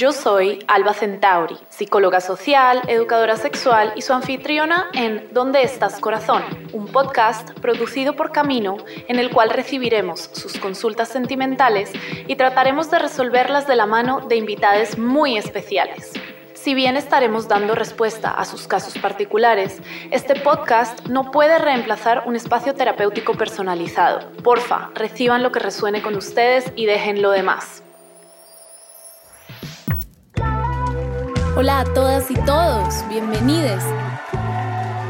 Yo soy Alba Centauri, psicóloga social, educadora sexual y su anfitriona en ¿Dónde estás corazón? Un podcast producido por Camino en el cual recibiremos sus consultas sentimentales y trataremos de resolverlas de la mano de invitades muy especiales. Si bien estaremos dando respuesta a sus casos particulares, este podcast no puede reemplazar un espacio terapéutico personalizado. Porfa, reciban lo que resuene con ustedes y dejen lo demás. Hola a todas y todos, bienvenidos.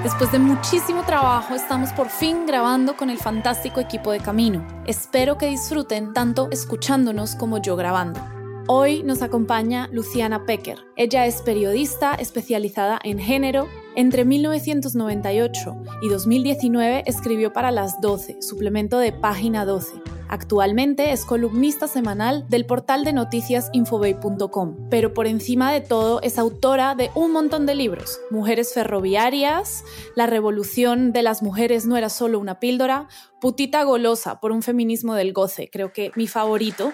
Después de muchísimo trabajo estamos por fin grabando con el fantástico equipo de Camino. Espero que disfruten tanto escuchándonos como yo grabando. Hoy nos acompaña Luciana Pecker. Ella es periodista especializada en género. Entre 1998 y 2019 escribió para Las 12, suplemento de Página 12. Actualmente es columnista semanal del portal de noticias infobay.com, pero por encima de todo es autora de un montón de libros. Mujeres ferroviarias, La revolución de las mujeres no era solo una píldora, Putita golosa por un feminismo del goce, creo que mi favorito,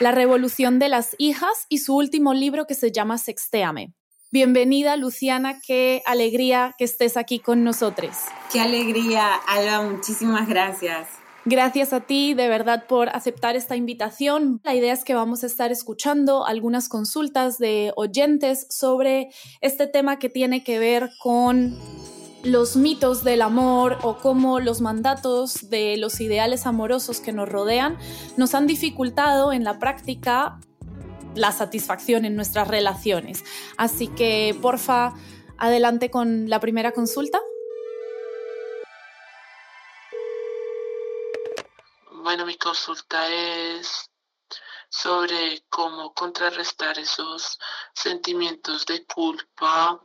La revolución de las hijas y su último libro que se llama Sextéame. Bienvenida Luciana, qué alegría que estés aquí con nosotros. Qué alegría, Alba, muchísimas gracias. Gracias a ti de verdad por aceptar esta invitación. La idea es que vamos a estar escuchando algunas consultas de oyentes sobre este tema que tiene que ver con los mitos del amor o cómo los mandatos de los ideales amorosos que nos rodean nos han dificultado en la práctica la satisfacción en nuestras relaciones. Así que, porfa, adelante con la primera consulta. Bueno, mi consulta es sobre cómo contrarrestar esos sentimientos de culpa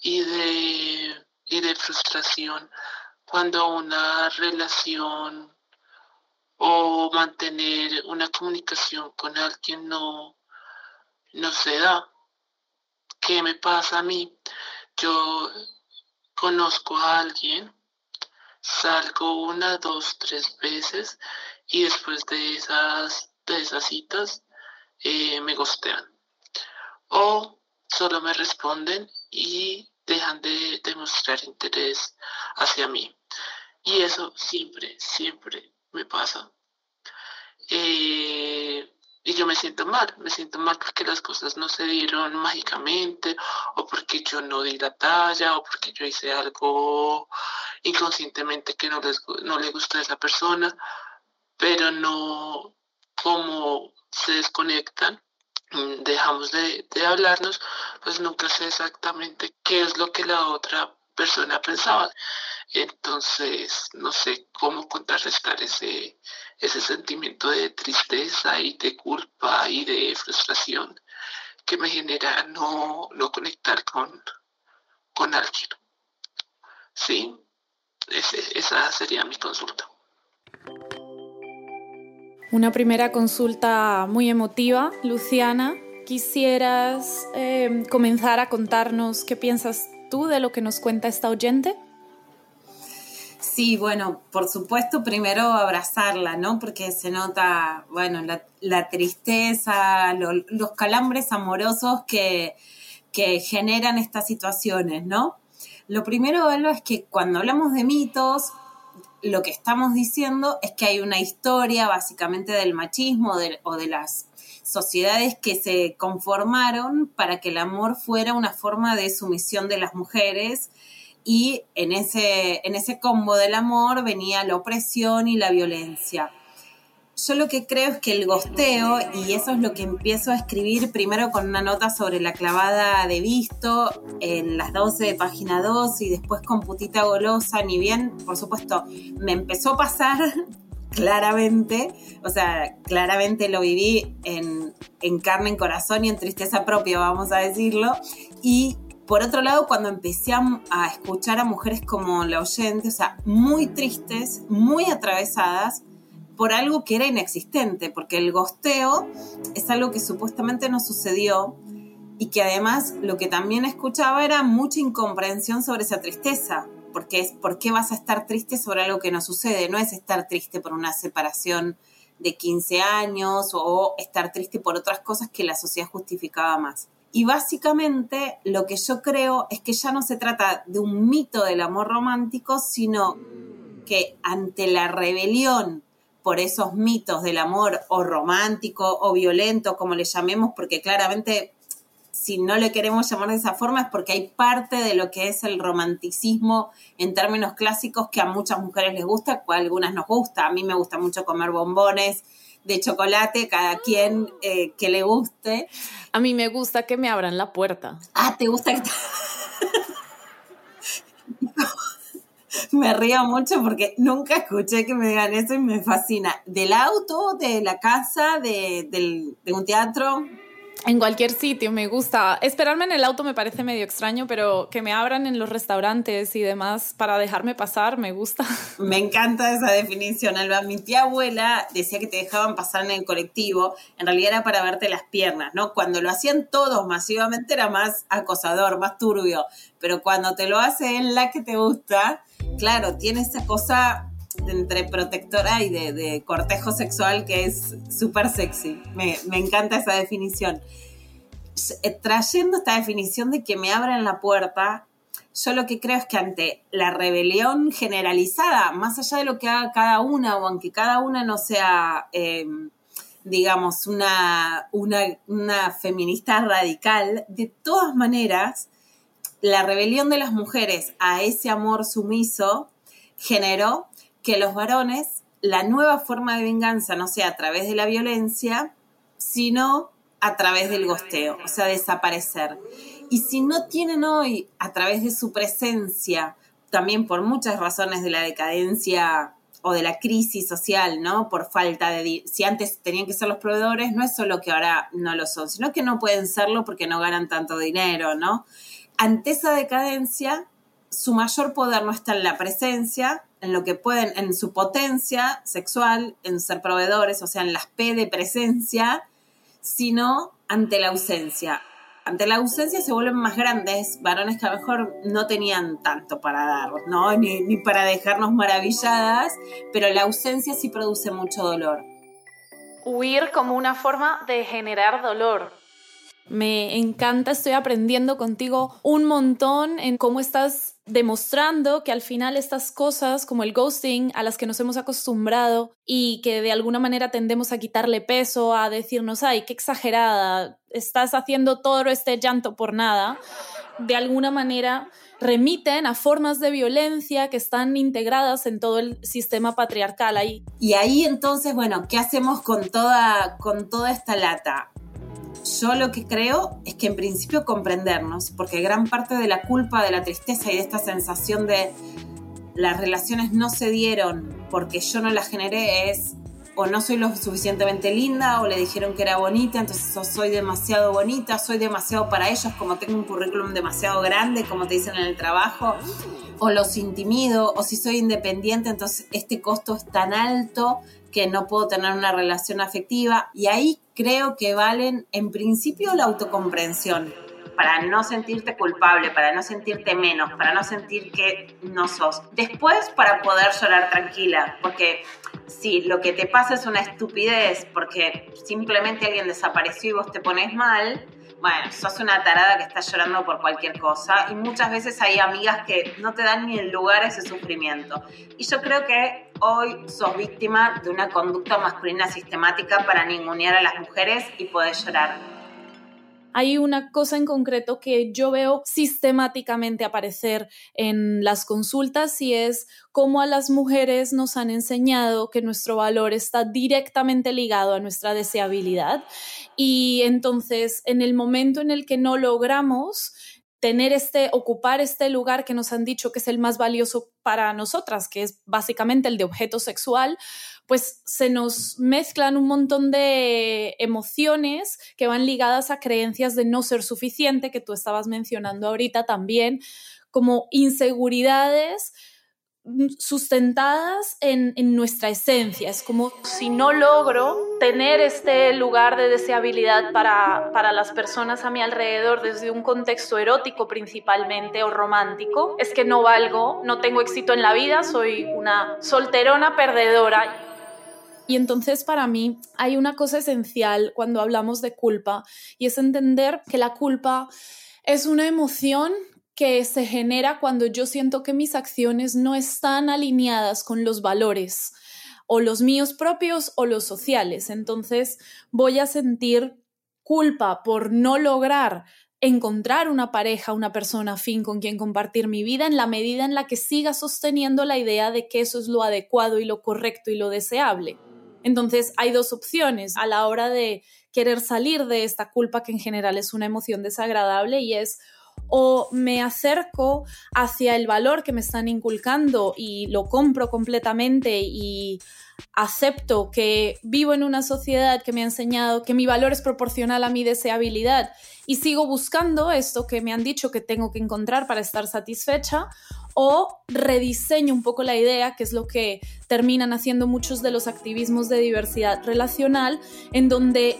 y de y de frustración cuando una relación o mantener una comunicación con alguien no, no se da. ¿Qué me pasa a mí? Yo conozco a alguien, salgo una, dos, tres veces y después de esas, de esas citas eh, me gostean. O solo me responden y dejan de demostrar interés hacia mí. Y eso siempre, siempre me pasa. Eh, y yo me siento mal, me siento mal porque las cosas no se dieron mágicamente, o porque yo no di la talla, o porque yo hice algo inconscientemente que no, les, no le gusta a esa persona, pero no como se desconectan Mm, dejamos de, hablarnos, pues nunca sé exactamente qué es lo que la otra persona pensaba. Entonces, no sé cómo contrarrestar ese, ese sentimiento de tristeza y de culpa y de frustración que me genera no, no conectar con, con alguien. Sí, esa sería mi consulta. Una primera consulta muy emotiva, Luciana. ¿Quisieras em, comenzar a contarnos qué piensas tú de lo que nos cuenta esta oyente? Sí, bueno, por supuesto, primero abrazarla, ¿no? Porque se nota, bueno, la, tristeza, los calambres amorosos que, que generan estas situaciones, ¿no? Lo primero, es que cuando hablamos de mitos, lo que estamos diciendo es que hay una historia básicamente del machismo o de las sociedades que se conformaron para que el amor fuera una forma de sumisión de las mujeres y en ese, en ese combo del amor venía la opresión y la violencia. Yo lo que creo es que el gosteo, y eso es lo que empiezo a escribir primero con una nota sobre la clavada de visto en las 12 de página 2 y después con putita golosa, ni bien, por supuesto, me empezó a pasar claramente, o sea, claramente lo viví en, en carne, en corazón y en tristeza propia, vamos a decirlo, y por otro lado, cuando empecé a, escuchar a mujeres como la oyente, o sea, muy tristes, muy atravesadas, por algo que era inexistente, porque el gosteo es algo que supuestamente no sucedió y que además lo que también escuchaba era mucha incomprensión sobre esa tristeza, porque es ¿por qué vas a estar triste sobre algo que no sucede? No es estar triste por una separación de 15 años o estar triste por otras cosas que la sociedad justificaba más. Y básicamente lo que yo creo es que ya no se trata de un mito del amor romántico, sino que ante la rebelión por esos mitos del amor o romántico o violento, como le llamemos, porque claramente si no le queremos llamar de esa forma es porque hay parte de lo que es el romanticismo en términos clásicos que a muchas mujeres les gusta, a algunas nos gusta. A mí me gusta mucho comer bombones de chocolate, cada quien eh, que le guste. A mí me gusta que me abran la puerta. Ah, ¿te gusta que me río mucho porque nunca escuché que me digan eso y me fascina. ¿Del auto, de la casa, de, de un teatro? En cualquier sitio, me gusta. Esperarme en el auto me parece medio extraño, pero que me abran en los restaurantes y demás para dejarme pasar, me gusta. Me encanta esa definición, Alba. Mi tía abuela decía que te dejaban pasar en el colectivo, en realidad era para verte las piernas, ¿no? Cuando lo hacían todos masivamente era más acosador, más turbio, pero cuando te lo hace en la que te gusta, claro, tiene esa cosa entre protectora y de, cortejo sexual que es súper sexy. Me, encanta esa definición. Eh, trayendo esta definición de que me abran la puerta, yo lo que creo es que ante la rebelión generalizada, más allá de lo que haga cada una, o aunque cada una no sea, em, digamos, una, feminista radical, de todas maneras, la rebelión de las mujeres a ese amor sumiso generó que los varones, la nueva forma de venganza no sea a través de la violencia, sino a través del gosteo, o sea, desaparecer. Y si no tienen hoy, a través de su presencia, también por muchas razones de la decadencia o de la crisis social, ¿no? Por falta de... Si antes tenían que ser los proveedores, no es solo que ahora no lo son, sino que no pueden serlo porque no ganan tanto dinero, ¿no? Ante esa decadencia, su mayor poder no está en la presencia, en lo que pueden, en su potencia sexual, en ser proveedores, o sea, en las P de presencia, sino ante la ausencia. Ante la ausencia se vuelven más grandes varones que a lo mejor no tenían tanto para dar, ¿no? Ni, ni para dejarnos maravilladas, pero la ausencia sí produce mucho dolor. Huir como una forma de generar dolor. Me encanta, estoy aprendiendo contigo un montón en cómo estás demostrando que al final estas cosas como el ghosting a las que nos hemos acostumbrado y que de alguna manera tendemos a quitarle peso, a decirnos, ay, qué exagerada, estás haciendo todo este llanto por nada, de alguna manera remiten a formas de violencia que están integradas en todo el sistema patriarcal ahí. Y ahí entonces, bueno, ¿qué hacemos con toda, con toda esta lata? Yo lo que creo es que en principio comprendernos, porque gran parte de la culpa, de la tristeza y de esta sensación de las relaciones no se dieron porque yo no las generé es o no soy lo suficientemente linda o le dijeron que era bonita, entonces o soy demasiado bonita, soy demasiado para ellos, como tengo un currículum demasiado grande, como te dicen en el trabajo, o los intimido, o si soy independiente, entonces este costo es tan alto que no puedo tener una relación afectiva y ahí creo que valen en principio la autocomprensión para no sentirte culpable, para no sentirte menos, para no sentir que no sos. Después para poder llorar tranquila, porque si lo que te pasa es una estupidez, porque simplemente alguien desapareció y vos te pones mal, bueno, sos una tarada que está llorando por cualquier cosa y muchas veces hay amigas que no te dan ni el lugar a ese sufrimiento. Y yo creo que hoy sos víctima de una conducta masculina sistemática para ningunear a las mujeres y poder llorar hay una cosa en concreto que yo veo sistemáticamente aparecer en las consultas y es cómo a las mujeres nos han enseñado que nuestro valor está directamente ligado a nuestra deseabilidad. Y entonces en el momento en el que no logramos tener este, ocupar este lugar que nos han dicho que es el más valioso para nosotras, que es básicamente el de objeto sexual, pues se nos mezclan un montón de emociones que van ligadas a creencias de no ser suficiente, que tú estabas mencionando ahorita también, como inseguridades sustentadas en, nuestra esencia. Es como si no logro tener este lugar de deseabilidad para, para, las personas a mi alrededor desde un contexto erótico principalmente o romántico, es que no valgo, no tengo éxito en la vida, soy una solterona perdedora Y entonces para mí hay una cosa esencial cuando hablamos de culpa y es entender que la culpa es una emoción que se genera cuando yo siento que mis acciones no están alineadas con los valores o los míos propios o los sociales. Entonces voy a sentir culpa por no lograr encontrar una pareja, una persona afín con quien compartir mi vida en la medida en la que siga sosteniendo la idea de que eso es lo adecuado y lo correcto y lo deseable. Entonces hay dos opciones a la hora de querer salir de esta culpa que en general es una emoción desagradable y es o me acerco hacia el valor que me están inculcando y lo compro completamente y acepto que vivo en una sociedad que me ha enseñado que mi valor es proporcional a mi deseabilidad y sigo buscando esto que me han dicho que tengo que encontrar para estar satisfecha o rediseño un poco la idea, que es lo que terminan haciendo muchos de los activismos de diversidad relacional, en donde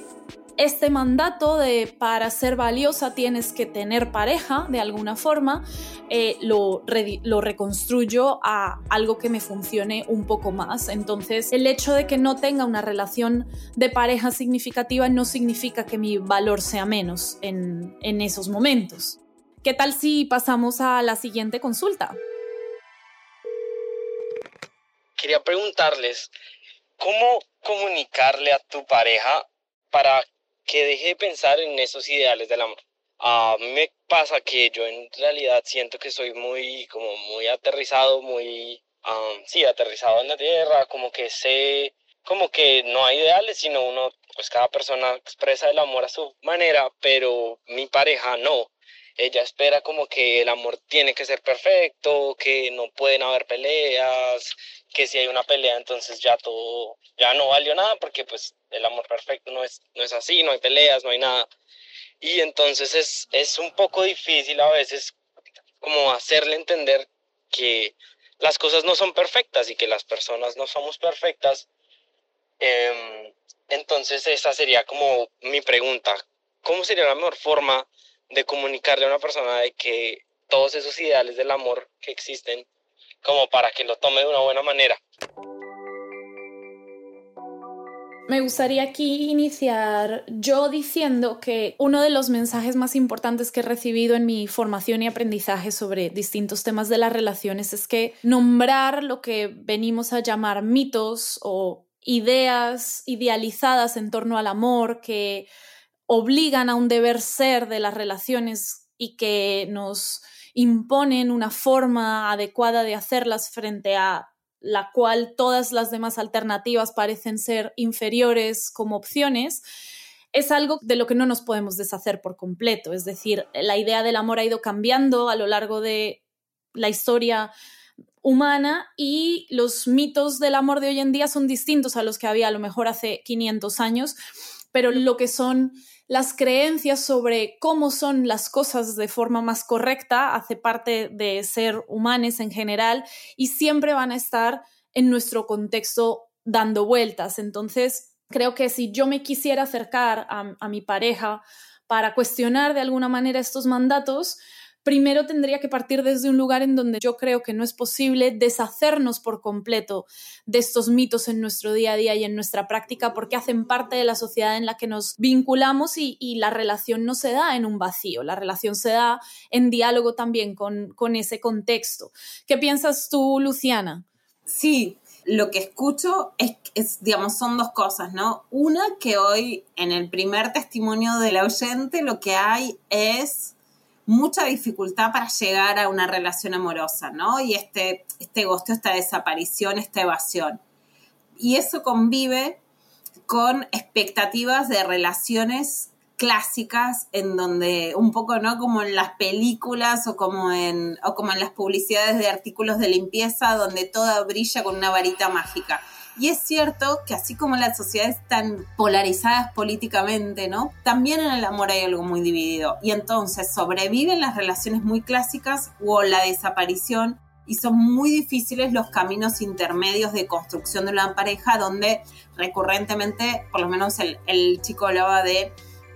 este mandato de para ser valiosa tienes que tener pareja de alguna forma, eh, lo, lo reconstruyo a algo que me funcione un poco más. Entonces, el hecho de que no tenga una relación de pareja significativa no significa que mi valor sea menos en, en esos momentos. ¿Qué tal si pasamos a la siguiente consulta? Quería preguntarles, ¿cómo comunicarle a tu pareja para que deje de pensar en esos ideales del amor. A mí me pasa que yo en realidad siento que soy muy, como muy aterrizado, muy, sí, aterrizado en la tierra, como que sé, como que no hay ideales, sino uno, pues cada persona expresa el amor a su manera, pero mi pareja no. Ella espera como que el amor tiene que ser perfecto, que no pueden haber peleas, que si hay una pelea entonces ya todo, ya no valió nada porque pues el amor perfecto no es, no es así, no hay peleas, no hay nada. Y entonces es, es un poco difícil a veces como hacerle entender que las cosas no son perfectas y que las personas no somos perfectas. Em, entonces esa sería como mi pregunta. ¿Cómo sería la mejor forma de comunicarle a una persona de que todos esos ideales del amor que existen como para que lo tome de una buena manera. Me gustaría aquí iniciar yo diciendo que uno de los mensajes más importantes que he recibido en mi formación y aprendizaje sobre distintos temas de las relaciones es que nombrar lo que venimos a llamar mitos o ideas idealizadas en torno al amor que obligan a un deber ser de las relaciones y que nos imponen una forma adecuada de hacerlas frente a la cual todas las demás alternativas parecen ser inferiores como opciones, es algo de lo que no nos podemos deshacer por completo. Es decir, la idea del amor ha ido cambiando a lo largo de la historia humana y los mitos del amor de hoy en día son distintos a los que había a lo mejor hace 500 años, pero lo que son las creencias sobre cómo son las cosas de forma más correcta hace parte de ser humanos en general y siempre van a estar en nuestro contexto dando vueltas. Entonces, creo que si yo me quisiera acercar a, a mi pareja para cuestionar de alguna manera estos mandatos, primero tendría que partir desde un lugar en donde yo creo que no es posible deshacernos por completo de estos mitos en nuestro día a día y en nuestra práctica porque hacen parte de la sociedad en la que nos vinculamos y, la relación no se da en un vacío, la relación se da en diálogo también con, ese contexto. ¿Qué piensas tú, Luciana? Sí, lo que escucho es, es, digamos, son dos cosas, ¿no? Una, que hoy en el primer testimonio del oyente lo que hay es mucha dificultad para llegar a una relación amorosa, ¿no? Y este, este gosteo, esta desaparición, esta evasión. Y eso convive con expectativas de relaciones clásicas en donde un poco no como en las películas o como en o como en las publicidades de artículos de limpieza donde todo brilla con una varita mágica. Y es cierto que así como las sociedades están polarizadas políticamente, ¿no? También en el amor hay algo muy dividido. Y entonces sobreviven las relaciones muy clásicas o la desaparición y son muy difíciles los caminos intermedios de construcción de una pareja donde recurrentemente, por lo menos el, chico hablaba de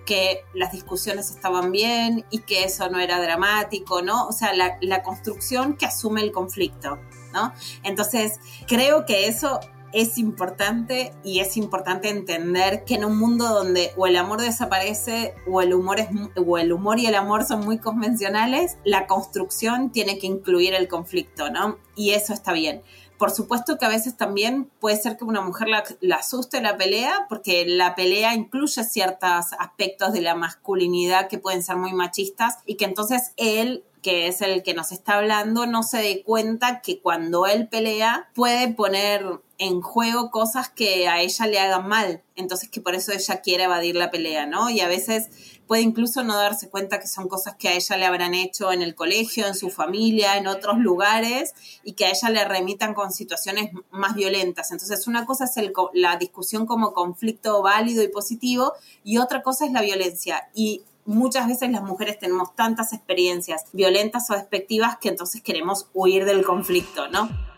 que las discusiones estaban bien y que eso no era dramático, ¿no? O sea, la, la construcción que asume el conflicto, ¿no? Entonces, creo que eso es importante y es importante entender que en un mundo donde o el amor desaparece o el humor es o el humor y el amor son muy convencionales, la construcción tiene que incluir el conflicto, ¿no? Y eso está bien. Por supuesto que a veces también puede ser que una mujer la, la asuste la pelea, porque la pelea incluye ciertos aspectos de la masculinidad que pueden ser muy machistas y que entonces él que es el que nos está hablando, no se dé cuenta que cuando él pelea puede poner en juego cosas que a ella le hagan mal. Entonces que por eso ella quiere evadir la pelea, ¿no? Y a veces puede incluso no darse cuenta que son cosas que a ella le habrán hecho en el colegio, en su familia, en otros lugares, y que a ella le remitan con situaciones más violentas. Entonces, una cosa es la discusión como conflicto válido y positivo, y otra cosa es la violencia. Y muchas veces las mujeres tenemos tantas experiencias violentas o despectivas que entonces queremos huir del conflicto, ¿no?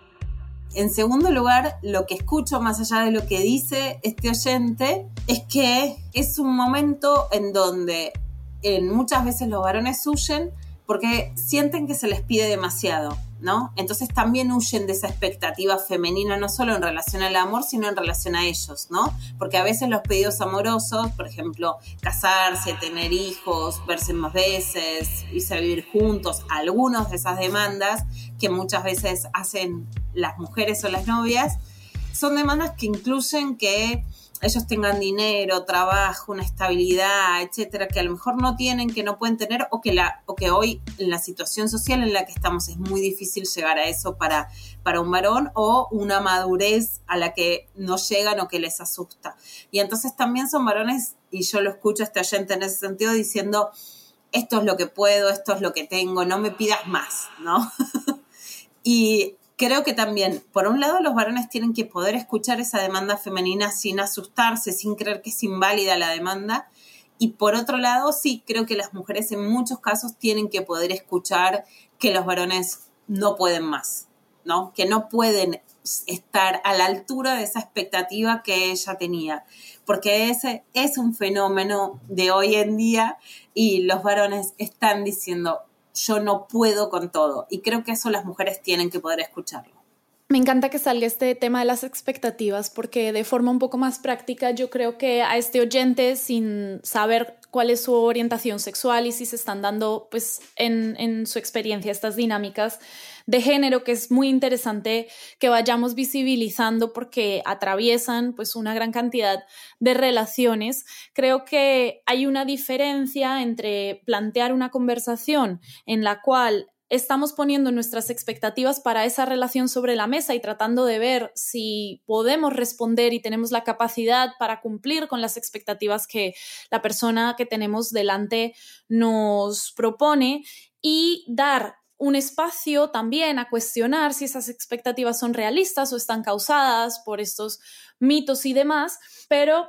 En segundo lugar, lo que escucho más allá de lo que dice este oyente es que es un momento en donde en muchas veces los varones huyen porque sienten que se les pide demasiado, ¿no? Entonces también huyen de esa expectativa femenina, no solo en relación al amor, sino en relación a ellos, ¿no? Porque a veces los pedidos amorosos, por ejemplo, casarse, tener hijos, verse más veces, irse a vivir juntos, algunas de esas demandas que muchas veces hacen las mujeres o las novias, son demandas que incluyen que ellos tengan dinero, trabajo, una estabilidad, etcétera, que a lo mejor no tienen, que no pueden tener, o que, la, o que hoy en la situación social en la que estamos es muy difícil llegar a eso para, para un varón, o una madurez a la que no llegan o que les asusta. Y entonces también son varones, y yo lo escucho a este oyente en ese sentido diciendo, esto es lo que puedo, esto es lo que tengo, no me pidas más, ¿no? y creo que también, por un lado, los varones tienen que poder escuchar esa demanda femenina sin asustarse, sin creer que es inválida la demanda. Y por otro lado, sí, creo que las mujeres en muchos casos tienen que poder escuchar que los varones no pueden más, ¿no? Que no pueden estar a la altura de esa expectativa que ella tenía, porque ese es un fenómeno de hoy en día y los varones están diciendo, yo no puedo con todo. Y creo que eso las mujeres tienen que poder escucharlo. Me encanta que salga este tema de las expectativas porque de forma un poco más práctica yo creo que a este oyente sin saber cuál es su orientación sexual y si se están dando pues en, en su experiencia estas dinámicas, de género que es muy interesante que vayamos visibilizando porque atraviesan pues una gran cantidad de relaciones. Creo que hay una diferencia entre plantear una conversación en la cual estamos poniendo nuestras expectativas para esa relación sobre la mesa y tratando de ver si podemos responder y tenemos la capacidad para cumplir con las expectativas que la persona que tenemos delante nos propone y dar un espacio también a cuestionar si esas expectativas son realistas o están causadas por estos mitos y demás, pero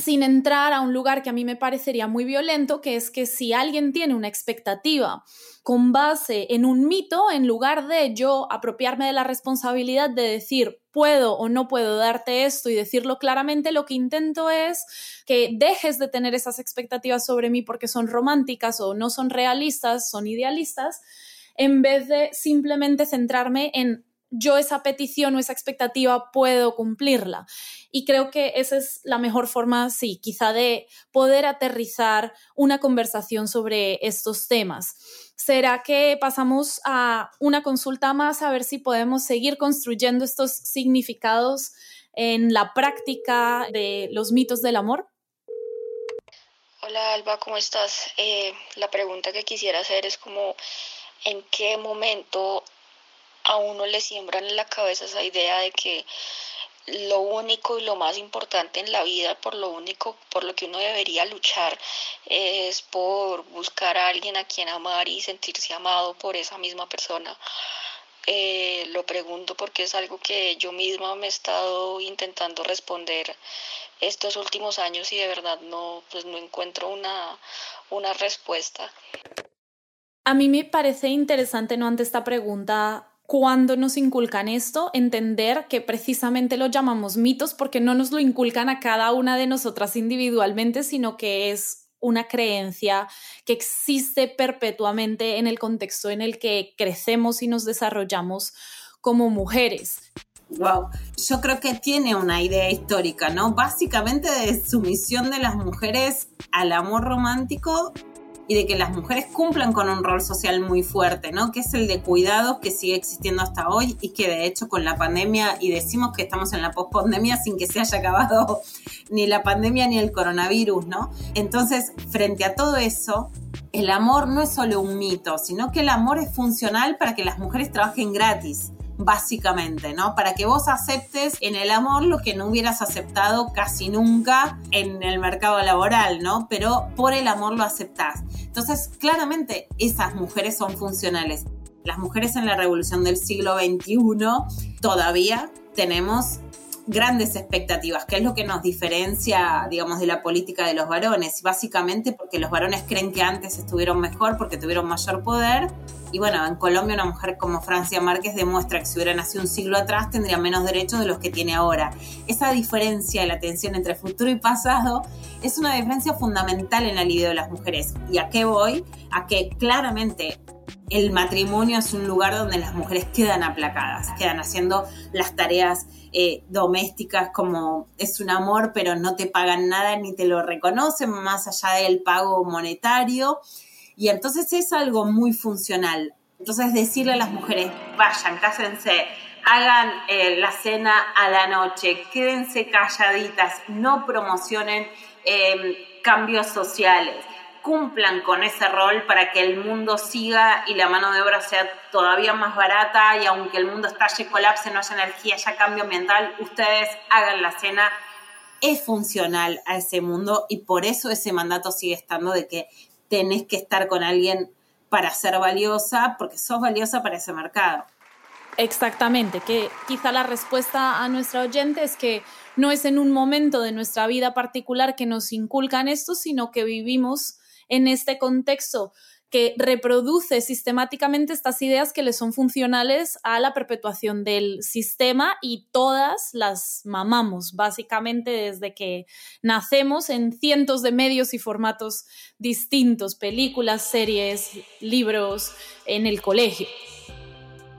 sin entrar a un lugar que a mí me parecería muy violento, que es que si alguien tiene una expectativa con base en un mito, en lugar de yo apropiarme de la responsabilidad de decir puedo o no puedo darte esto y decirlo claramente, lo que intento es que dejes de tener esas expectativas sobre mí porque son románticas o no son realistas, son idealistas, en vez de simplemente centrarme en yo esa petición o esa expectativa puedo cumplirla. Y creo que esa es la mejor forma, sí, quizá de poder aterrizar una conversación sobre estos temas. ¿Será que pasamos a una consulta más a ver si podemos seguir construyendo estos significados en la práctica de los mitos del amor? Hola Alba, ¿cómo estás? Eh, la pregunta que quisiera hacer es como en qué momento a uno le siembran en la cabeza esa idea de que lo único y lo más importante en la vida, por lo único, por lo que uno debería luchar, es por buscar a alguien a quien amar y sentirse amado por esa misma persona. Eh, lo pregunto porque es algo que yo misma me he estado intentando responder estos últimos años y de verdad no, pues no encuentro una, una respuesta. A mí me parece interesante, ¿no? Ante esta pregunta, cuando nos inculcan esto, entender que precisamente lo llamamos mitos porque no nos lo inculcan a cada una de nosotras individualmente, sino que es una creencia que existe perpetuamente en el contexto en el que crecemos y nos desarrollamos como mujeres. Wow, yo creo que tiene una idea histórica, ¿no? Básicamente de sumisión de las mujeres al amor romántico y de que las mujeres cumplan con un rol social muy fuerte, ¿no? Que es el de cuidado que sigue existiendo hasta hoy y que de hecho con la pandemia, y decimos que estamos en la pospandemia sin que se haya acabado ni la pandemia ni el coronavirus, ¿no? Entonces, frente a todo eso, el amor no es solo un mito, sino que el amor es funcional para que las mujeres trabajen gratis básicamente, ¿no? Para que vos aceptes en el amor lo que no hubieras aceptado casi nunca en el mercado laboral, ¿no? Pero por el amor lo aceptás. Entonces, claramente, esas mujeres son funcionales. Las mujeres en la revolución del siglo XXI todavía tenemos grandes expectativas, que es lo que nos diferencia, digamos, de la política de los varones. Básicamente porque los varones creen que antes estuvieron mejor porque tuvieron mayor poder. Y bueno, en Colombia una mujer como Francia Márquez demuestra que si hubiera nacido un siglo atrás tendría menos derechos de los que tiene ahora. Esa diferencia de la tensión entre futuro y pasado es una diferencia fundamental en la libido de las mujeres. ¿Y a qué voy? A que claramente el matrimonio es un lugar donde las mujeres quedan aplacadas, quedan haciendo las tareas eh, domésticas como es un amor, pero no te pagan nada ni te lo reconocen más allá del pago monetario. Y entonces es algo muy funcional. Entonces decirle a las mujeres, vayan, cásense, hagan eh, la cena a la noche, quédense calladitas, no promocionen em, cambios sociales cumplan con ese rol para que el mundo siga y la mano de obra sea todavía más barata y aunque el mundo estalle, colapse, no haya energía, haya cambio ambiental, ustedes hagan la cena. Es funcional a ese mundo y por eso ese mandato sigue estando de que tenés que estar con alguien para ser valiosa, porque sos valiosa para ese mercado. Exactamente, que quizá la respuesta a nuestra oyente es que no es en un momento de nuestra vida particular que nos inculcan esto, sino que vivimos en este contexto que reproduce sistemáticamente estas ideas que le son funcionales a la perpetuación del sistema y todas las mamamos, básicamente desde que nacemos en cientos de medios y formatos distintos, películas, series, libros, en el colegio.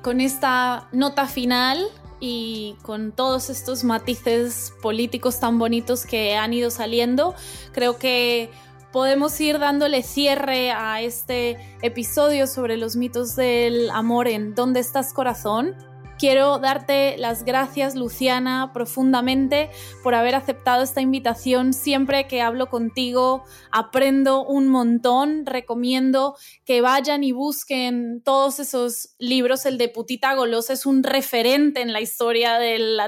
Con esta nota final y con todos estos matices políticos tan bonitos que han ido saliendo, creo que podemos ir dándole cierre a este episodio sobre los mitos del amor en ¿Dónde estás corazón? Quiero darte las gracias, Luciana, profundamente por haber aceptado esta invitación. Siempre que hablo contigo aprendo un montón. Recomiendo que vayan y busquen todos esos libros. El de Putita Golosa es un referente en la historia del,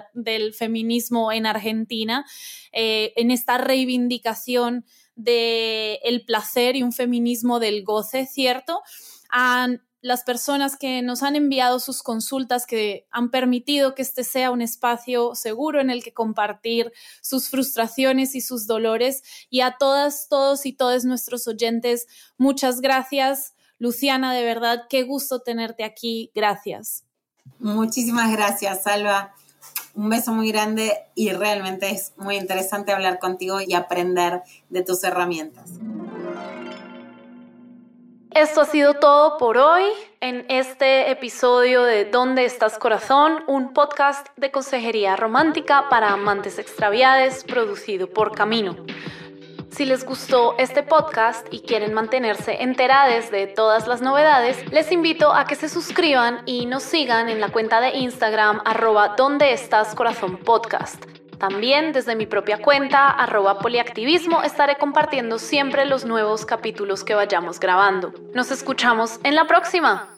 feminismo en Argentina, eh, en esta reivindicación del el placer y un feminismo del goce, ¿cierto? A las personas que nos han enviado sus consultas, que han permitido que este sea un espacio seguro en el que compartir sus frustraciones y sus dolores. Y a todas, todos y todos nuestros oyentes, muchas gracias. Luciana, de verdad, qué gusto tenerte aquí. Gracias. Muchísimas gracias, Salva. Un beso muy grande y realmente es muy interesante hablar contigo y aprender de tus herramientas. Esto ha sido todo por hoy en este episodio de ¿Dónde estás corazón? Un podcast de consejería romántica para amantes extraviados producido por Camino. Si les gustó este podcast y quieren mantenerse enterados de todas las novedades, les invito a que se suscriban y nos sigan en la cuenta de Instagram arroba donde estás corazón podcast. También desde mi propia cuenta, arroba poliactivismo, estaré compartiendo siempre los nuevos capítulos que vayamos grabando. Nos escuchamos en la próxima.